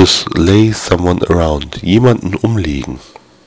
to slay someone around. Jemanden umlegen.